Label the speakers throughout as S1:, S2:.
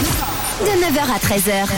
S1: Here we go. De 9h à 13h,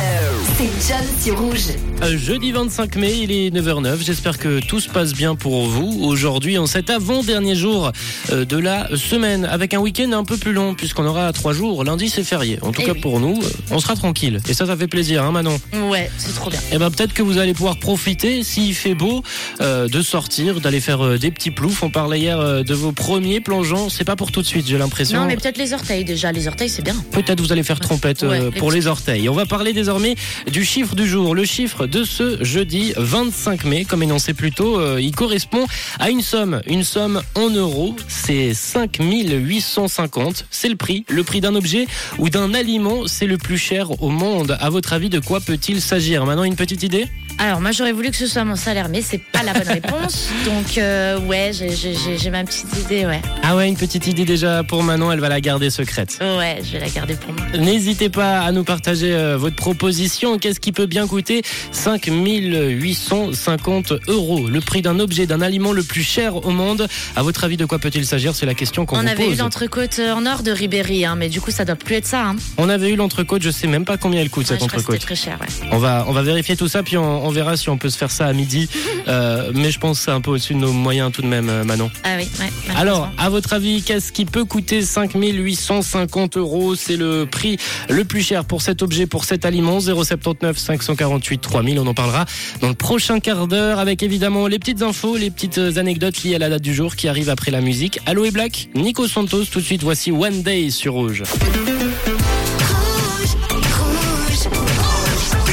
S1: c'est John sur Rouge.
S2: Jeudi 25 mai, il est 9h09. J'espère que tout se passe bien pour vous aujourd'hui en cet avant-dernier jour euh, de la semaine avec un week-end un peu plus long puisqu'on aura trois jours. Lundi c'est férié. En tout
S3: Eh
S2: cas
S3: oui.
S2: pour nous, on sera tranquille. Et ça, ça fait plaisir, hein Manon
S3: Ouais, c'est trop bien.
S2: Eh ben peut-être que vous allez pouvoir profiter, s'il fait beau, euh, de sortir, d'aller faire euh, des petits ploufs. On parlait hier euh, de vos premiers plongeons. C'est pas pour tout de suite, j'ai l'impression.
S3: Non, mais peut-être les orteils déjà. Les orteils, c'est bien.
S2: Peut-être vous allez faire trompette
S3: Ouais, les
S2: pour les orteils. On va parler désormais du chiffre du jour. Le chiffre de ce jeudi 25 mai, comme énoncé plus tôt, euh, il correspond à une somme. Une somme en euros, c'est 5850. C'est le prix. Le prix d'un objet ou d'un aliment, c'est le plus cher au monde. À votre avis, de quoi peut-il s'agir? Maintenant, une petite idée?
S3: Alors, moi, j'aurais voulu que ce soit mon salaire, mais c'est pas la bonne réponse. Donc, euh, ouais, j'ai- ma petite idée, ouais.
S2: Ah ouais, une petite idée déjà pour Manon, elle va la garder secrète.
S3: Ouais, je vais la garder pour moi.
S2: N'hésitez pas à nous partager euh, votre proposition. Qu'est-ce qui peut bien coûter 5850 euros? Le prix d'un objet, d'un aliment le plus cher au monde. À votre avis, de quoi peut-il s'agir? C'est la question qu'on
S3: On
S2: vous
S3: avait eu
S2: pose.
S3: l'entrecôte euh, en or de Ribéry, hein, mais du coup, ça doit plus être ça. Hein.
S2: On avait eu l'entrecôte. Je sais même pas combien elle coûte
S3: Ouais,
S2: cette entrecôte.
S3: très cher, ouais.
S2: On va, on va vérifier tout ça, puis on, on verra si on peut se faire ça à midi. Euh, mais je pense que c'est un peu au-dessus de nos moyens tout de même, Manon.
S3: Ah oui, ouais.
S2: Alors, à votre avis, qu'est-ce qui peut coûter 5850 euros? C'est le prix le plus cher pour cet objet, pour cet aliment. 079 548 3000. On en parlera dans le prochain quart d'heure avec évidemment les petites infos, les petites anecdotes liées à la date du jour qui arrive après la musique. Allo et Black, Nico Santos. Tout de suite, voici One Day sur Rouge.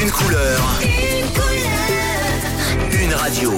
S4: Une couleur. Une radio.